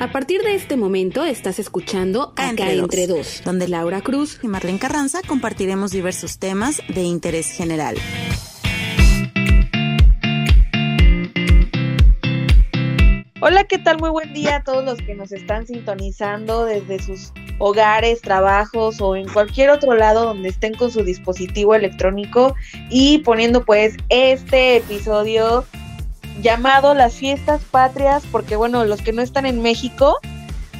A partir de este momento estás escuchando Acá, entre, dos, donde Laura Cruz y Marlene Carranza compartiremos diversos temas de interés general. Hola, ¿qué tal? Muy buen día a todos los que nos están sintonizando desde sus hogares, trabajos o en cualquier otro lado donde estén con su dispositivo electrónico y poniendo pues este episodio llamado Las Fiestas Patrias, porque bueno, los que no están en México,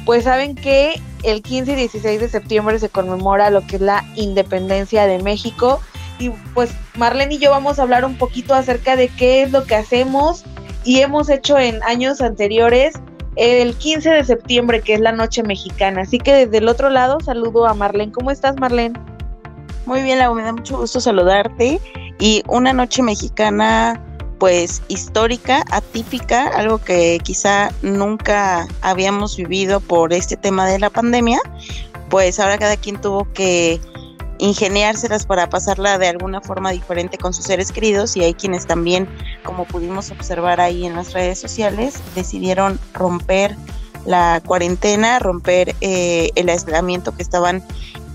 pues saben que el 15 y 16 de septiembre se conmemora lo que es la independencia de México. Y pues Marlene y yo vamos a hablar un poquito acerca de qué es lo que hacemos y hemos hecho en años anteriores el 15 de septiembre, que es la noche mexicana. Así que desde el otro lado saludo a Marlene. ¿Cómo estás, Marlene? Muy bien, Lau, me da mucho gusto saludarte. Y una noche mexicana pues histórica, atípica, algo que quizá nunca habíamos vivido por este tema de la pandemia, pues ahora cada quien tuvo que ingeniárselas para pasarla de alguna forma diferente con sus seres queridos y hay quienes también, como pudimos observar ahí en las redes sociales, decidieron romper la cuarentena, romper eh, el aislamiento que estaban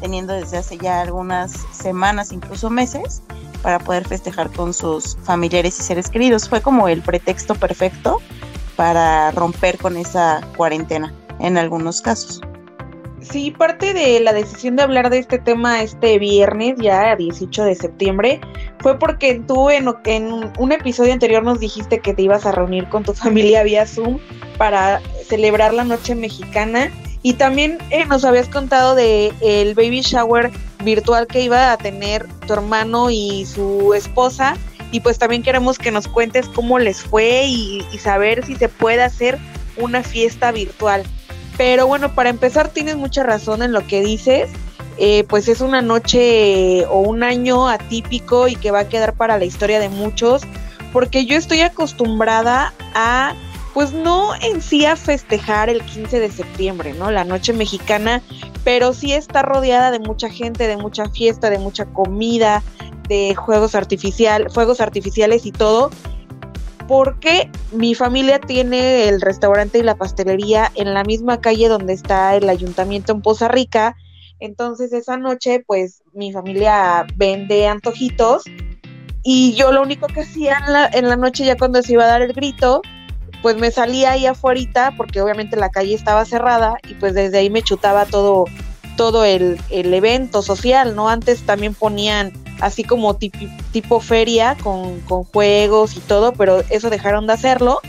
teniendo desde hace ya algunas semanas, incluso meses, para poder festejar con sus familiares y seres queridos. Fue como el pretexto perfecto para romper con esa cuarentena en algunos casos. Sí, parte de la decisión de hablar de este tema este viernes, ya 18 de septiembre, fue porque tú en, en, un episodio anterior nos dijiste que te ibas a reunir con tu familia vía Zoom para celebrar la noche mexicana y también eh, nos habías contado de el baby shower virtual que iba a tener tu hermano y su esposa. Y pues también queremos que nos cuentes cómo les fue y, saber si se puede hacer una fiesta virtual. Pero bueno, para empezar tienes mucha razón en lo que dices. Eh, pues es una noche o un año atípico y que va a quedar para la historia de muchos. Porque yo estoy acostumbrada a pues no en sí a festejar el 15 de septiembre, ¿no? La noche mexicana, pero sí está rodeada de mucha gente, de mucha fiesta, de mucha comida, de juegos artificiales, fuegos artificiales y todo. Porque mi familia tiene el restaurante y la pastelería en la misma calle donde está el ayuntamiento en Poza Rica. Entonces esa noche, pues mi familia vende antojitos y yo lo único que hacía en la, en la noche ya cuando se iba a dar el grito, pues me salía ahí afuera porque obviamente la calle estaba cerrada y pues desde ahí me chutaba todo, todo el, evento social, ¿no? Antes también ponían así como tipo, feria con, juegos y todo, pero eso dejaron de hacerlo.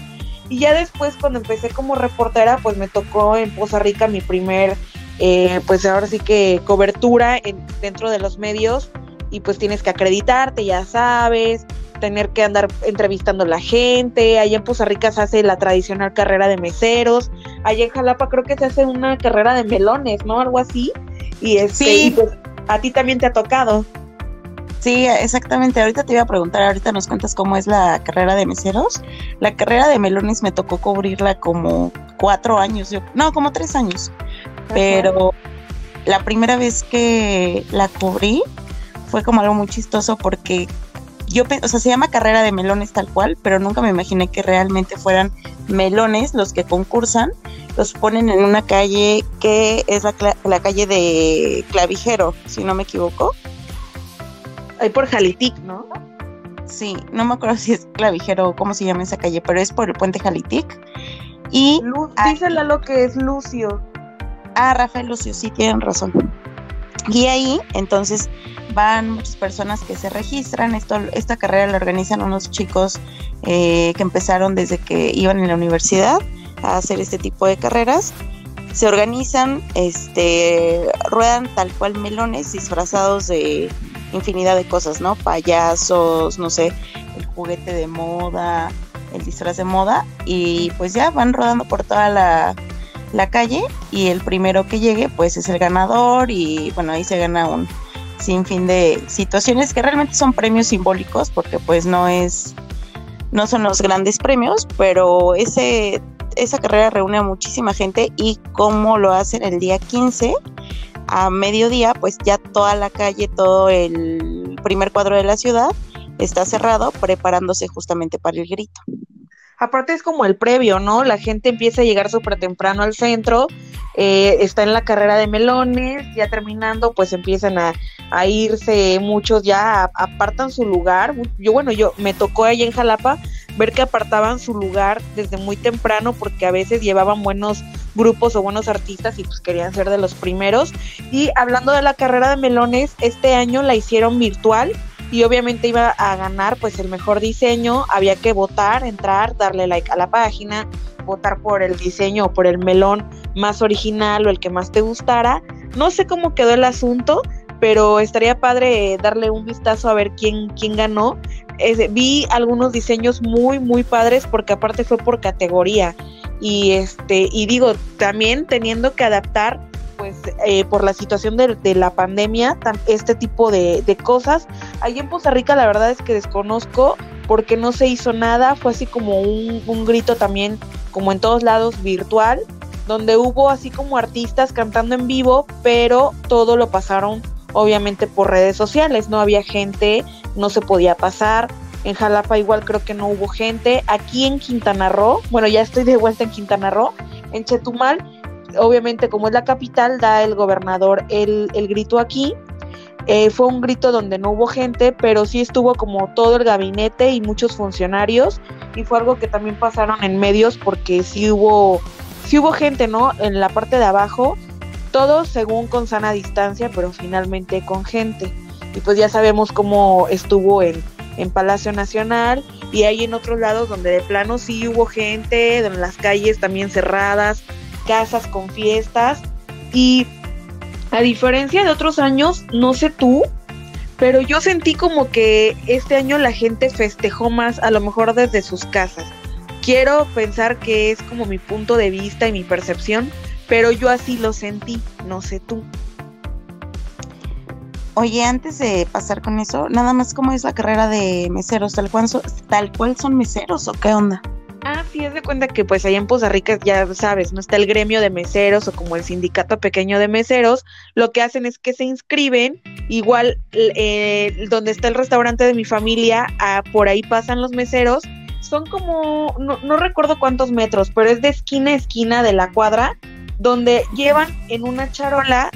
Y ya después cuando empecé como reportera, pues me tocó en Poza Rica mi primer, eh, pues ahora sí que cobertura en, dentro de los medios y pues tienes que acreditarte, ya sabes, tener que andar entrevistando a la gente. Allá en Poza Rica se hace la tradicional carrera de meseros. Allá en Jalapa creo que se hace una carrera de melones, ¿no? Algo así. Y, este, pues a ti también te ha tocado. Sí, exactamente. Ahorita te iba a preguntar, ahorita nos cuentas cómo es la carrera de meseros. La carrera de melones me tocó cubrirla como cuatro años, yo, no, como tres años. Pero la primera vez que la cubrí fue como algo muy chistoso porque yo, o sea, se llama carrera de melones tal cual, pero nunca me imaginé que realmente fueran melones los que concursan. Los ponen en una calle que es la, la calle de Clavijero, si no me equivoco. Ahí por Jalitic, ¿no? Sí, no me acuerdo si es Clavijero o cómo se llama esa calle, pero es por el puente Jalitic. Y. dísela lo que es Lucio. Ah, Rafael Lucio, sí, tienen razón. Y ahí, entonces, van muchas personas que se registran. Esto, esta carrera la organizan unos chicos eh, que empezaron desde que iban en la universidad a hacer este tipo de carreras. Se organizan, este, ruedan tal cual melones disfrazados de infinidad de cosas, ¿no? Payasos, no sé, el juguete de moda, el disfraz de moda, y pues ya van rodando por toda la, la calle y el primero que llegue pues es el ganador y bueno ahí se gana un, sin fin de situaciones que realmente son premios simbólicos porque pues no es no son los grandes premios, pero ese esa carrera reúne a muchísima gente y como lo hacen el día 15 a mediodía, pues ya toda la calle, todo el primer cuadro de la ciudad está cerrado preparándose justamente para el grito. Aparte es como el previo, ¿no? La gente empieza a llegar súper temprano al centro, eh, está en la carrera de melones, ya terminando, pues empiezan a, irse muchos, ya apartan su lugar. Yo, bueno, yo me tocó ahí en Jalapa ver que apartaban su lugar desde muy temprano porque a veces llevaban buenos grupos o buenos artistas y pues querían ser de los primeros. Y hablando de la carrera de melones, este año la hicieron virtual y obviamente iba a ganar pues el mejor diseño, había que votar, entrar, darle like a la página, votar por el diseño o por el melón más original o el que más te gustara. No sé cómo quedó el asunto, pero estaría padre darle un vistazo a ver quién, quién ganó. vi algunos diseños muy, muy padres porque aparte fue por categoría. Y este, y digo, también teniendo que adaptar eh, por la situación de, la pandemia, este tipo de, cosas. Allí en Costa Rica la verdad es que desconozco porque no se hizo nada, fue así como un, un grito también, como en todos lados, virtual, donde hubo así como artistas cantando en vivo, pero todo lo pasaron obviamente por redes sociales, no había gente, no se podía pasar. En Jalapa igual creo que no hubo gente. Aquí en Quintana Roo, bueno, ya estoy de vuelta en Quintana Roo, en Chetumal, obviamente como es la capital, da el gobernador el, grito aquí. Eh, fue un grito donde no hubo gente, pero sí estuvo como todo el gabinete y muchos funcionarios y fue algo que también pasaron en medios porque sí hubo, sí hubo gente, ¿no? En la parte de abajo, todo según con sana distancia, pero finalmente con gente. Y pues ya sabemos cómo estuvo en, en Palacio Nacional y hay en otros lados donde de plano sí hubo gente, en las calles también cerradas, casas con fiestas y a diferencia de otros años, no sé tú, pero yo sentí como que este año la gente festejó más a lo mejor desde sus casas. Quiero pensar que es como mi punto de vista y mi percepción, pero yo así lo sentí, no sé tú. Oye, antes de pasar con eso, nada más cómo es la carrera de meseros, tal cual son, meseros o qué onda? Ah, sí, es de cuenta que pues allá en Poza Rica ya sabes, no está el gremio de meseros o como el sindicato pequeño de meseros, lo que hacen es que se inscriben, igual eh, donde está el restaurante de mi familia, ah, por ahí pasan los meseros, son como, no, no recuerdo cuántos metros, pero es de esquina a esquina de la cuadra, donde llevan en una charola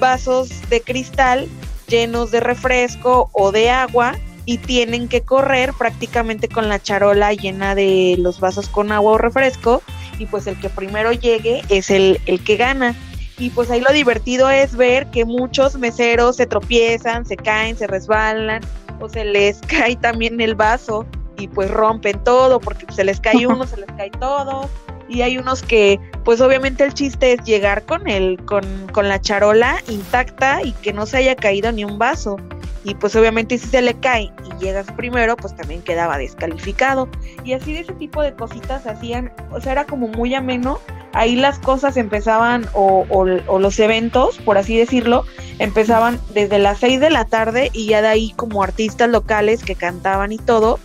vasos de cristal llenos de refresco o de agua y tienen que correr prácticamente con la charola llena de los vasos con agua o refresco y pues el que primero llegue es el, el que gana. Y pues ahí lo divertido es ver que muchos meseros se tropiezan, se caen, se resbalan o se les cae también el vaso y pues rompen todo porque se les cae uno, se les cae todo y hay unos que pues obviamente el chiste es llegar con el con, con la charola intacta y que no se haya caído ni un vaso y pues obviamente si se le cae y llegas primero, pues también quedaba descalificado. Y así de ese tipo de cositas hacían, o sea, era como muy ameno. Ahí las cosas empezaban, o, los eventos, por así decirlo, empezaban desde las 6 de la tarde y ya de ahí como artistas locales que cantaban y todo.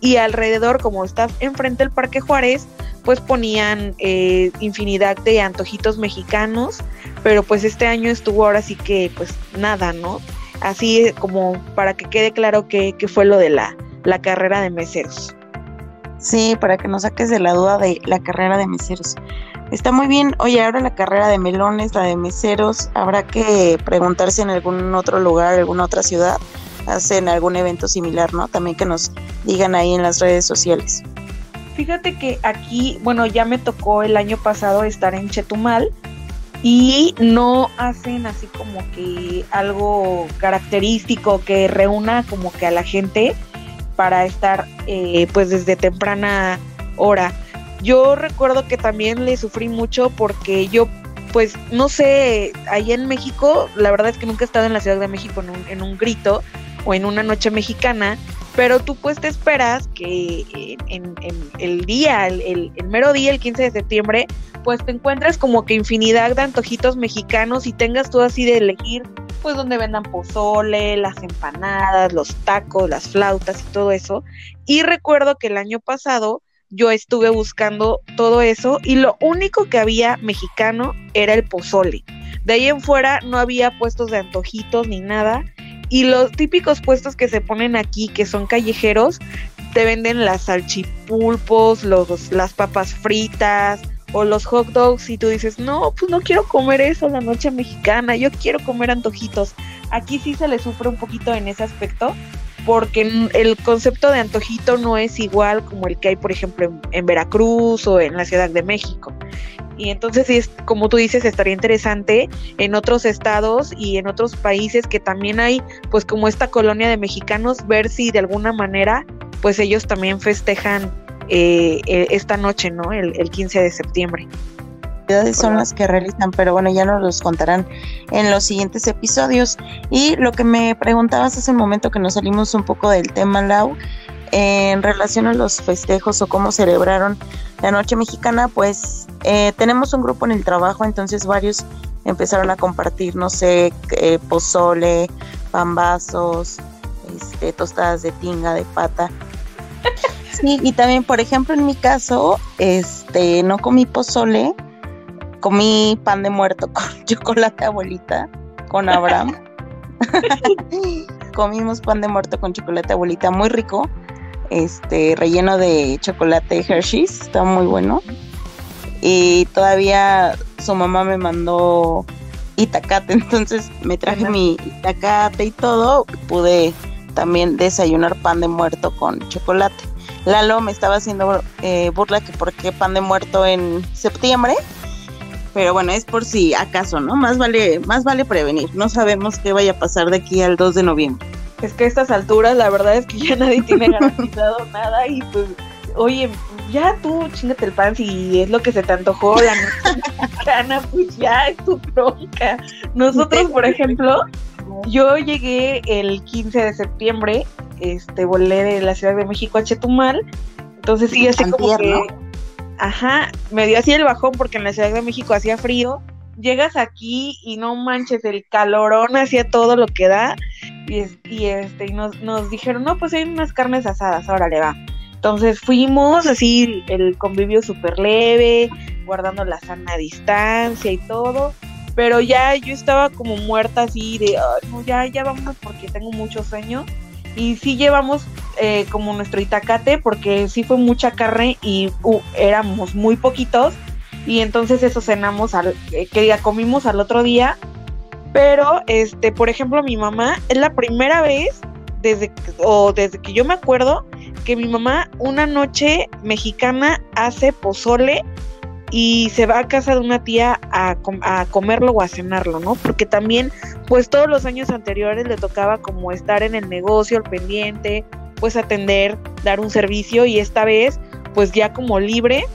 Y alrededor, como estás enfrente del Parque Juárez, pues ponían eh, infinidad de antojitos mexicanos, pero pues este año estuvo ahora sí que pues nada, ¿no? Así como para que quede claro qué fue lo de la, la carrera de meseros. Sí, para que no saques de la duda de la carrera de meseros. Está muy bien. Oye, ahora la carrera de melones, la de meseros, habrá que preguntarse en algún otro lugar, alguna otra ciudad, hacen algún evento similar, ¿no? También que nos digan ahí en las redes sociales. Fíjate que aquí, bueno, ya me tocó el año pasado estar en Chetumal y no hacen así como que algo característico que reúna como que a la gente para estar eh, pues desde temprana hora. Yo recuerdo que también le sufrí mucho porque yo pues no sé, ahí en México, la verdad es que nunca he estado en la Ciudad de México en un, en un grito o en una noche mexicana, pero tú pues te esperas que en, el día, el, el, mero día, el 15 de septiembre, pues te encuentres como que infinidad de antojitos mexicanos y tengas tú así de elegir pues donde vendan pozole, las empanadas, los tacos, las flautas y todo eso. Y recuerdo que el año pasado yo estuve buscando todo eso y lo único que había mexicano era el pozole. De ahí en fuera no había puestos de antojitos ni nada y los típicos puestos que se ponen aquí, que son callejeros, te venden las salchipulpos, los, las papas fritas o los hot dogs y tú dices, no, pues no quiero comer eso la noche mexicana, yo quiero comer antojitos. Aquí sí se le sufre un poquito en ese aspecto porque el concepto de antojito no es igual como el que hay, por ejemplo, en, Veracruz o en la Ciudad de México. Y entonces, es, como tú dices, estaría interesante en otros estados y en otros países que también hay, pues como esta colonia de mexicanos, ver si de alguna manera, pues ellos también festejan eh, e, esta noche, ¿no? El, el 15 de septiembre son las que realizan, pero bueno, ya nos los contarán en los siguientes episodios. Y lo que me preguntabas hace un momento que nos salimos un poco del tema, Lau, en relación a los festejos o cómo celebraron la noche mexicana, pues eh, tenemos un grupo en el trabajo, entonces varios empezaron a compartir, no sé, eh, pozole, pambazos, este, tostadas de tinga, de pata. Sí, y también, por ejemplo, en mi caso, este, no comí pozole, comí pan de muerto con chocolate abuelita, con Abraham. Comimos pan de muerto con chocolate abuelita, muy rico. Este, relleno de chocolate Hershey's, está muy bueno. Y todavía su mamá me mandó itacate, entonces me traje mi itacate y todo. Pude también desayunar pan de muerto con chocolate. Lalo me estaba haciendo eh, burla que por qué pan de muerto en septiembre pero bueno, es por si acaso, ¿no? Más vale, más vale prevenir. No sabemos qué vaya a pasar de aquí al 2 de noviembre. Es que a estas alturas la verdad es que ya nadie tiene garantizado nada y pues, oye, ya tú chingate el pan si es lo que se te antojó la mexicana, pues ya es tu bronca. Nosotros, por ejemplo, yo llegué el 15 de septiembre, este, volé de la Ciudad de México a Chetumal, entonces sí, así como que... Ajá, me dio así el bajón porque en la Ciudad de México hacía frío. Llegas aquí y no manches, el calorón hacía todo lo que da. Y, y este, y nos, nos dijeron, no, pues hay unas carnes asadas, ahora le va. Entonces fuimos así, el convivio súper leve, guardando la sana distancia y todo. Pero ya yo estaba como muerta así de, no, ya, ya vamos porque tengo mucho sueño. Y sí llevamos eh, como nuestro itacate porque sí fue mucha carne y éramos muy poquitos y entonces eso cenamos al eh, que ya comimos al otro día pero este por ejemplo mi mamá es la primera vez desde o desde que yo me acuerdo que mi mamá una noche mexicana hace pozole y se va a casa de una tía a, a, comerlo o a cenarlo, ¿no? Porque también, pues todos los años anteriores le tocaba como estar en el negocio, al pendiente, pues atender, dar un servicio y esta vez pues ya como libre,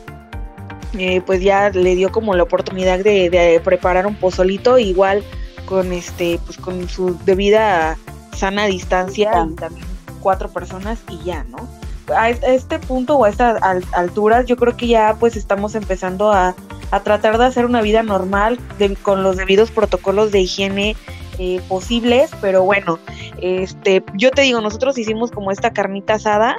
eh, pues ya le dio como la oportunidad de, preparar un pozolito igual con este pues con su debida sana distancia y también cuatro personas y ya, ¿no? A este punto o a estas alturas yo creo que ya pues estamos empezando a, a tratar de hacer una vida normal con los debidos protocolos de higiene eh, posibles, pero bueno, este, yo te digo, nosotros hicimos como esta carnita asada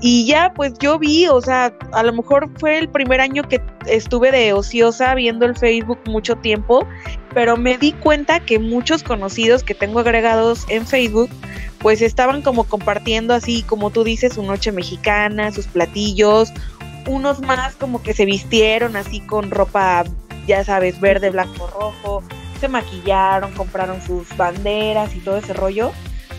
y ya pues yo vi, o sea, a lo mejor fue el primer año que estuve de ociosa viendo el Facebook mucho tiempo, pero me di cuenta que muchos conocidos que tengo agregados en Facebook, pues estaban como compartiendo así, como tú dices, su noche mexicana, sus platillos, unos más como que se vistieron así con ropa, ya sabes, verde, blanco, rojo, se maquillaron, compraron sus banderas y todo ese rollo,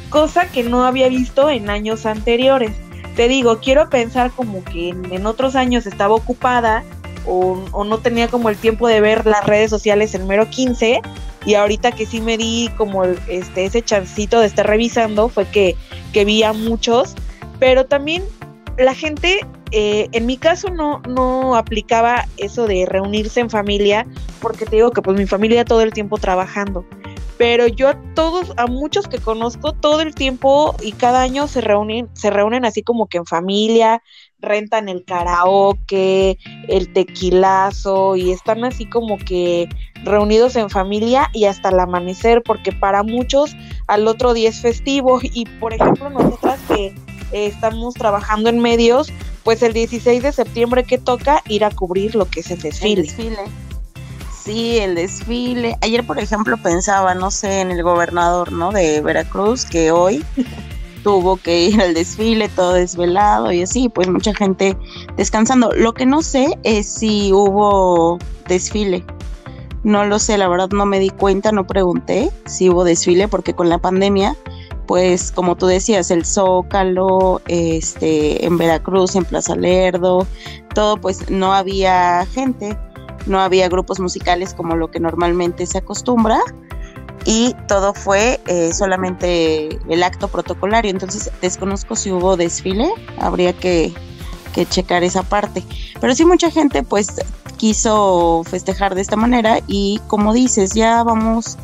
cosa que no había visto en años anteriores. Te digo, quiero pensar como que en, otros años estaba ocupada o, no tenía como el tiempo de ver las redes sociales el mero 15 y ahorita que sí me di como este ese chancito de estar revisando fue que, que vi a muchos, pero también la gente eh, en mi caso no, no aplicaba eso de reunirse en familia, porque te digo que pues mi familia todo el tiempo trabajando. Pero yo a todos, a muchos que conozco, todo el tiempo y cada año se reúnen, se reúnen así como que en familia, rentan el karaoke, el tequilazo y están así como que reunidos en familia y hasta el amanecer, porque para muchos al otro día es festivo y por ejemplo nosotras que estamos trabajando en medios, pues el 16 de septiembre que toca ir a cubrir lo que es el desfile. El desfile. Sí, el desfile. Ayer, por ejemplo, pensaba, no sé, en el gobernador, ¿no? De Veracruz, que hoy tuvo que ir al desfile todo desvelado y así, pues mucha gente descansando. Lo que no sé es si hubo desfile. No lo sé, la verdad no me di cuenta, no pregunté si hubo desfile porque con la pandemia, pues como tú decías, el Zócalo, este, en Veracruz, en Plaza Lerdo, todo pues no había gente, no había grupos musicales como lo que normalmente se acostumbra y todo fue eh, solamente el acto protocolario. Entonces desconozco si hubo desfile, habría que, que, checar esa parte. Pero sí mucha gente pues quiso festejar de esta manera y como dices, ya vamos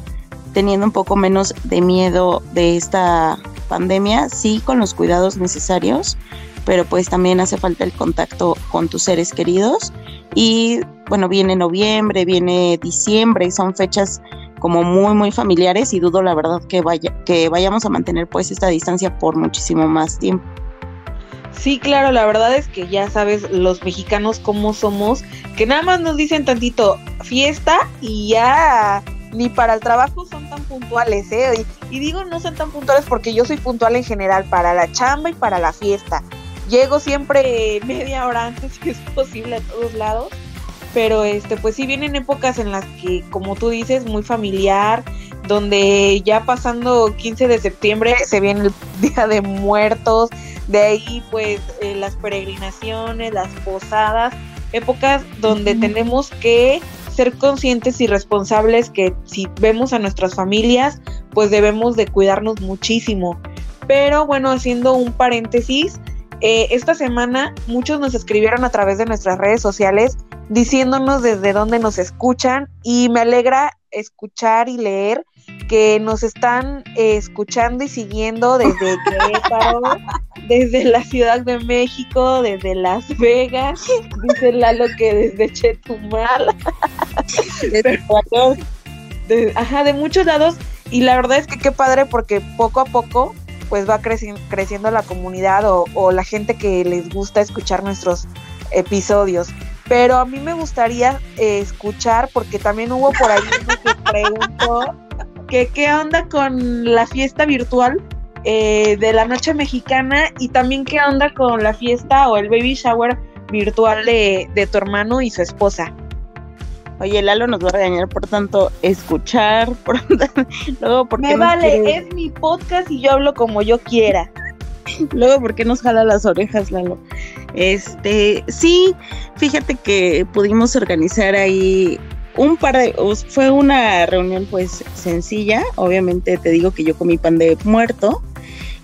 teniendo un poco menos de miedo de esta pandemia, sí con los cuidados necesarios, pero pues también hace falta el contacto con tus seres queridos. Y bueno, viene noviembre, viene diciembre y son fechas como muy muy familiares y dudo la verdad que vaya que vayamos a mantener pues esta distancia por muchísimo más tiempo. Sí, claro, la verdad es que ya sabes los mexicanos cómo somos, que nada más nos dicen tantito fiesta y ya ni para el trabajo son tan puntuales, ¿eh? Y, y, digo no son tan puntuales porque yo soy puntual en general para la chamba y para la fiesta. Llego siempre media hora antes si es posible a todos lados pero este pues sí vienen épocas en las que como tú dices muy familiar donde ya pasando 15 de septiembre se viene el día de muertos de ahí pues eh, las peregrinaciones las posadas épocas donde tenemos que ser conscientes y responsables que si vemos a nuestras familias pues debemos de cuidarnos muchísimo. Pero bueno haciendo un paréntesis eh, esta semana muchos nos escribieron a través de nuestras redes sociales diciéndonos desde dónde nos escuchan y me alegra escuchar y leer que nos están eh, escuchando y siguiendo desde Querétaro, desde la Ciudad de México, desde Las Vegas, dice Lalo que desde Chetumal, de, ajá, de muchos lados y la verdad es que qué padre porque poco a poco pues va creciendo, creciendo la comunidad o, o la gente que les gusta escuchar nuestros episodios pero a mí me gustaría eh, escuchar, porque también hubo por ahí uno que preguntó que qué onda con la fiesta virtual eh, de la noche mexicana y también qué onda con la fiesta o el baby shower virtual de, de tu hermano y su esposa. Oye, Lalo nos va a regañar por tanto escuchar, por, luego porque Me vale, es mi podcast y yo hablo como yo quiera. Luego, ¿por qué nos jala las orejas, Lalo? Este, sí, fíjate que pudimos organizar ahí un par de, fue una reunión pues sencilla, obviamente te digo que yo comí pan de muerto,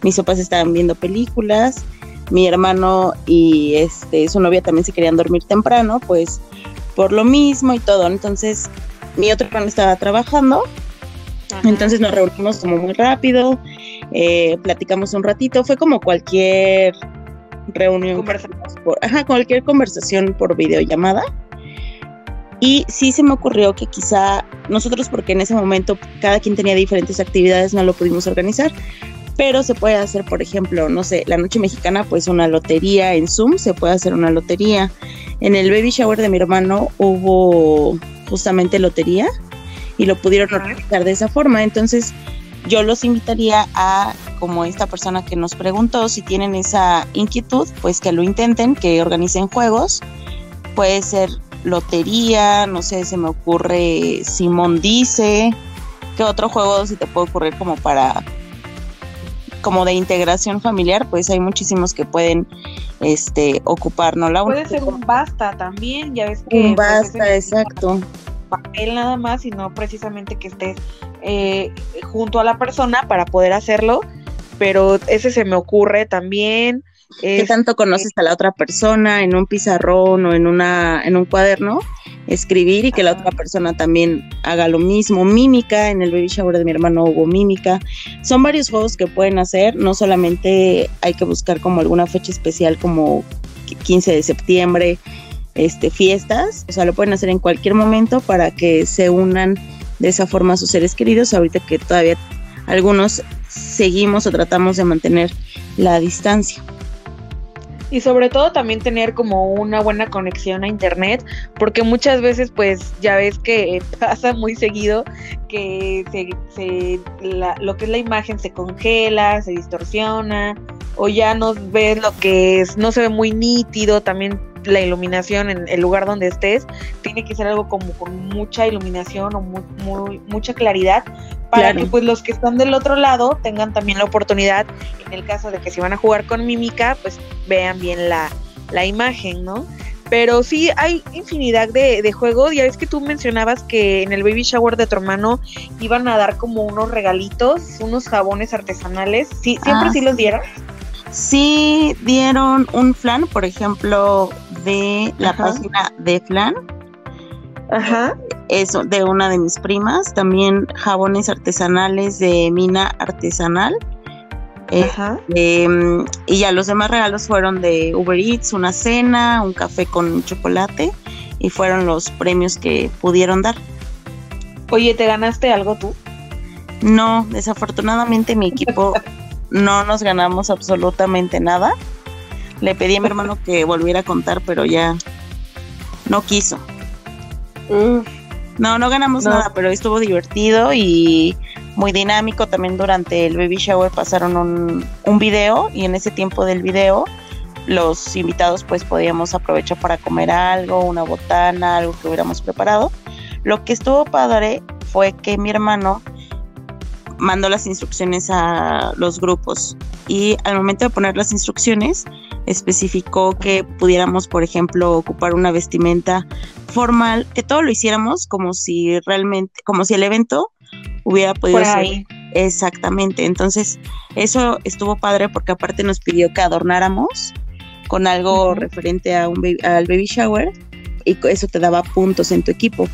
mis papás estaban viendo películas, mi hermano y este su novia también se querían dormir temprano, pues por lo mismo y todo, entonces mi otro hermano estaba trabajando, entonces nos reunimos como muy rápido, eh, platicamos un ratito, fue como cualquier reunión, por, ajá, cualquier conversación por videollamada. Y sí se me ocurrió que quizá nosotros, porque en ese momento cada quien tenía diferentes actividades, no lo pudimos organizar, pero se puede hacer, por ejemplo, no sé, la noche mexicana, pues una lotería en Zoom, se puede hacer una lotería. En el baby shower de mi hermano hubo justamente lotería y lo pudieron organizar de esa forma. Entonces, yo los invitaría a, como esta persona que nos preguntó, si tienen esa inquietud, pues que lo intenten, que organicen juegos. Puede ser lotería, no sé, se me ocurre Simón Dice. ¿Qué otro juego se te puede ocurrir como para como de integración familiar? Pues hay muchísimos que pueden este ocupar, ¿no? La puede ser un basta también, ya ves que un pues, basta, exacto. Papel nada más y no precisamente que estés eh, junto a la persona para poder hacerlo, pero ese se me ocurre también. ¿Qué tanto conoces a la otra persona en un pizarrón o en, una, en un cuaderno? Escribir y que la otra persona también haga lo mismo. Mímica, en el baby shower de mi hermano hubo mímica. Son varios juegos que pueden hacer, no solamente hay que buscar como alguna fecha especial como 15 de septiembre, este, fiestas, o sea, lo pueden hacer en cualquier momento para que se unan de esa forma a sus seres queridos, ahorita que todavía algunos seguimos o tratamos de mantener la distancia. Y sobre todo también tener como una buena conexión a internet, porque muchas veces pues ya ves que pasa muy seguido que se, lo que es la imagen se congela, se distorsiona o ya no ves lo que es, no se ve muy nítido, también la iluminación en el lugar donde estés tiene que ser algo como con mucha iluminación o muy, mucha claridad para que pues los que están del otro lado tengan también la oportunidad, en el caso de que si van a jugar con mímica, pues vean bien la, la imagen, ¿no? Pero sí hay infinidad de, de, juegos. Ya ves que tú mencionabas que en el baby shower de tu hermano iban a dar como unos regalitos, unos jabones artesanales. ¿Sí, ¿Siempre ah, sí los dieron? Sí, dieron un flan, por ejemplo, de la página de flan. Ajá. Eso, de una de mis primas. También jabones artesanales de mina artesanal. Eh, Ajá. Em, y ya los demás regalos fueron de Uber Eats, una cena, un café con chocolate y fueron los premios que pudieron dar. Oye, ¿te ganaste algo tú? No, desafortunadamente mi equipo no nos ganamos absolutamente nada. Le pedí a mi hermano que volviera a contar, pero ya no quiso. No, no ganamos nada, pero estuvo divertido y muy dinámico. También durante el baby shower pasaron un, un video y en ese tiempo del video los invitados pues podíamos aprovechar para comer algo, una botana, algo que hubiéramos preparado. Lo que estuvo padre fue que mi hermano mandó las instrucciones a los grupos y al momento de poner las instrucciones especificó que pudiéramos, por ejemplo, ocupar una vestimenta formal, que todo lo hiciéramos como si realmente, como si el evento hubiera podido ser. Exactamente, entonces eso estuvo padre porque aparte nos pidió que adornáramos con algo referente a un al baby shower y eso te daba puntos en tu equipo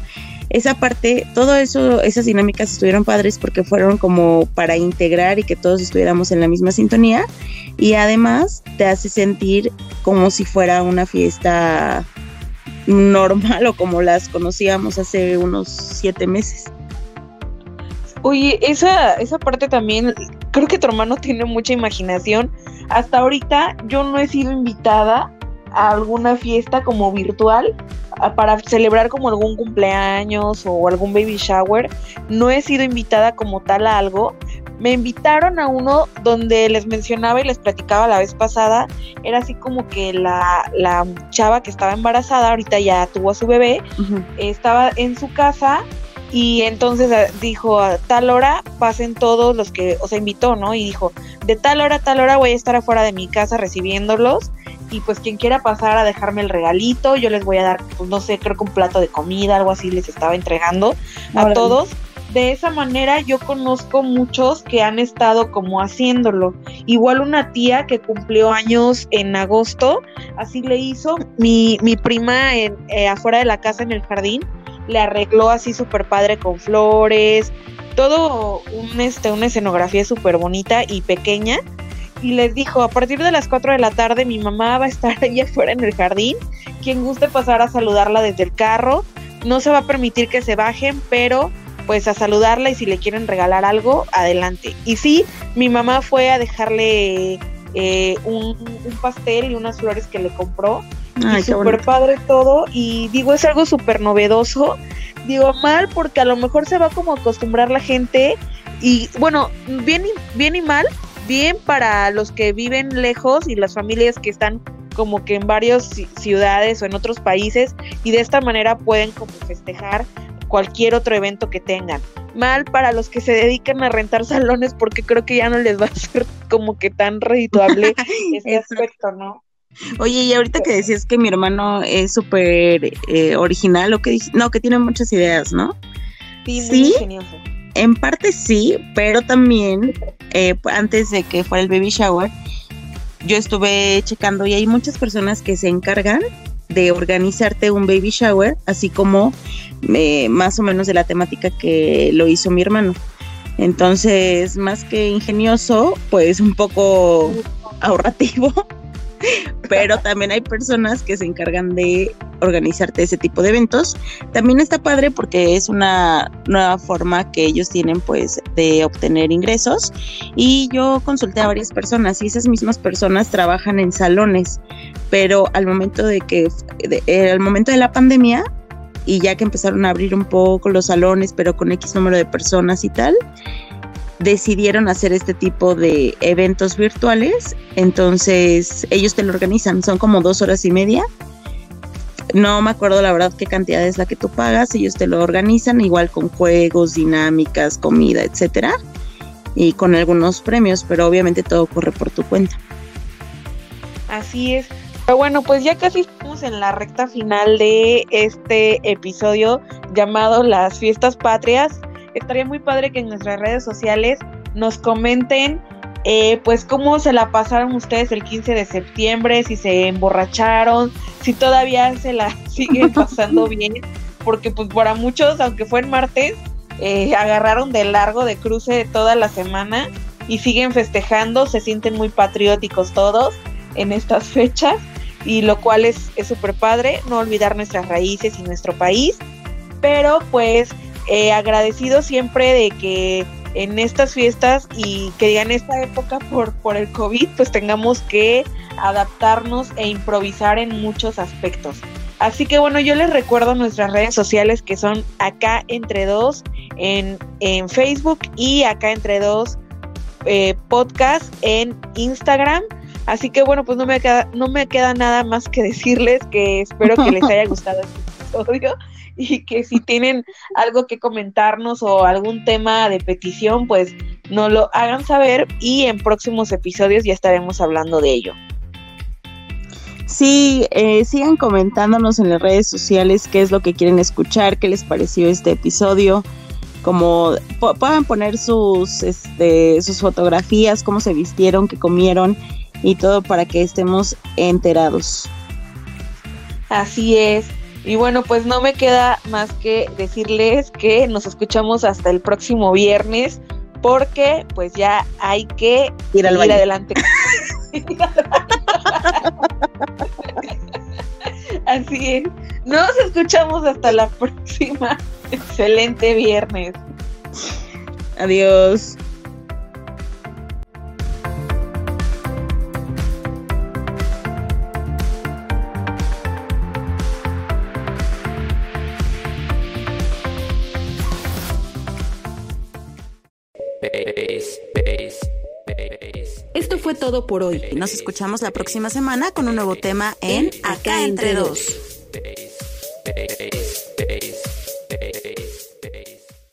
esa parte, todo eso, esas dinámicas estuvieron padres porque fueron como para integrar y que todos estuviéramos en la misma sintonía y además te hace sentir como si fuera una fiesta normal o como las conocíamos hace unos siete meses. Oye, esa, esa parte también, creo que tu hermano tiene mucha imaginación. Hasta ahorita yo no he sido invitada a alguna fiesta como virtual para celebrar como algún cumpleaños o algún baby shower. No he sido invitada como tal a algo. Me invitaron a uno donde les mencionaba y les platicaba la vez pasada. Era así como que la, la chava que estaba embarazada, ahorita ya tuvo a su bebé, estaba en su casa y entonces ah, dijo a tal hora pasen todos los que, o sea, invitó, ¿no? Y dijo, de tal hora a tal hora voy a estar afuera de mi casa recibiéndolos y pues quien quiera pasar a dejarme el regalito, yo les voy a dar, pues no sé, creo que un plato de comida, algo así les estaba entregando a todos. De esa manera yo conozco muchos que han estado como haciéndolo. Igual una tía que cumplió años en agosto, así le hizo. Mi, mi prima en, eh, afuera de la casa en el jardín le arregló así súper padre con flores, todo un, este, una escenografía súper bonita y pequeña y les dijo, a partir de las 4 de la tarde mi mamá va a estar ahí afuera en el jardín, quien guste pasar a saludarla desde el carro, no se va a permitir que se bajen, pero pues a saludarla y si le quieren regalar algo, adelante. Y sí, mi mamá fue a dejarle eh, un, pastel y unas flores que le compró. Ay, súper padre todo. Y digo, es algo súper novedoso. Digo, mal porque a lo mejor se va como a acostumbrar la gente. Y bueno, bien bien y mal, bien para los que viven lejos y las familias que están como que en varias ciudades o en otros países y de esta manera pueden como festejar cualquier otro evento que tengan. Mal para los que se dedican a rentar salones porque creo que ya no les va a ser como que tan redituable este aspecto, ¿no? Oye, y ahorita que decías que mi hermano es súper eh, original, lo que no, que tiene muchas ideas, ¿no? Sí, muy ingenioso en parte sí, pero también eh, antes de que fuera el baby shower, yo estuve checando y hay muchas personas que se encargan de organizarte un baby shower, así como eh, más o menos de la temática que lo hizo mi hermano. Entonces, más que ingenioso, pues un poco ahorrativo. pero también hay personas que se encargan de organizarte ese tipo de eventos. También está padre porque es una nueva forma que ellos tienen pues de obtener ingresos y yo consulté a varias personas y esas mismas personas trabajan en salones, pero al momento de que eh, al momento de la pandemia y ya que empezaron a abrir un poco los salones, pero con X número de personas y tal, decidieron hacer este tipo de eventos virtuales. Entonces ellos te lo organizan, son como dos horas y media. No me acuerdo la verdad qué cantidad es la que tú pagas, ellos te lo organizan igual con juegos, dinámicas, comida, etcétera, y con algunos premios, pero obviamente todo corre por tu cuenta. Así es. Pero bueno, pues ya casi estamos en la recta final de este episodio llamado Las Fiestas Patrias estaría muy padre que en nuestras redes sociales nos comenten eh, pues cómo se la pasaron ustedes el 15 de septiembre, si se emborracharon, si todavía se la siguen pasando bien, porque pues para muchos, aunque fue en martes, eh, agarraron de largo de cruce toda la semana y siguen festejando, se sienten muy patrióticos todos en estas fechas y lo cual es súper padre, no olvidar nuestras raíces y nuestro país, pero pues eh, agradecido siempre de que en estas fiestas y que en esta época por, por el COVID, pues tengamos que adaptarnos e improvisar en muchos aspectos. Así que bueno, yo les recuerdo nuestras redes sociales que son acá entre dos en, en Facebook y acá entre dos eh, podcast en Instagram. Así que bueno, pues no me queda, no me queda nada más que decirles que espero que les haya gustado este episodio y que si tienen algo que comentarnos o algún tema de petición, pues nos lo hagan saber y en próximos episodios ya estaremos hablando de ello. Sí, eh, sigan comentándonos en las redes sociales qué es lo que quieren escuchar, qué les pareció este episodio, como puedan poner sus, este, sus fotografías, cómo se vistieron, qué comieron y todo para que estemos enterados. Así es. Y bueno, pues no me queda más que decirles que nos escuchamos hasta el próximo viernes porque pues ya hay que ir, al ir adelante. Así es. Nos escuchamos hasta la próxima. Excelente viernes. Adiós. Por hoy. Nos escuchamos la próxima semana con un nuevo tema en Acá entre dos.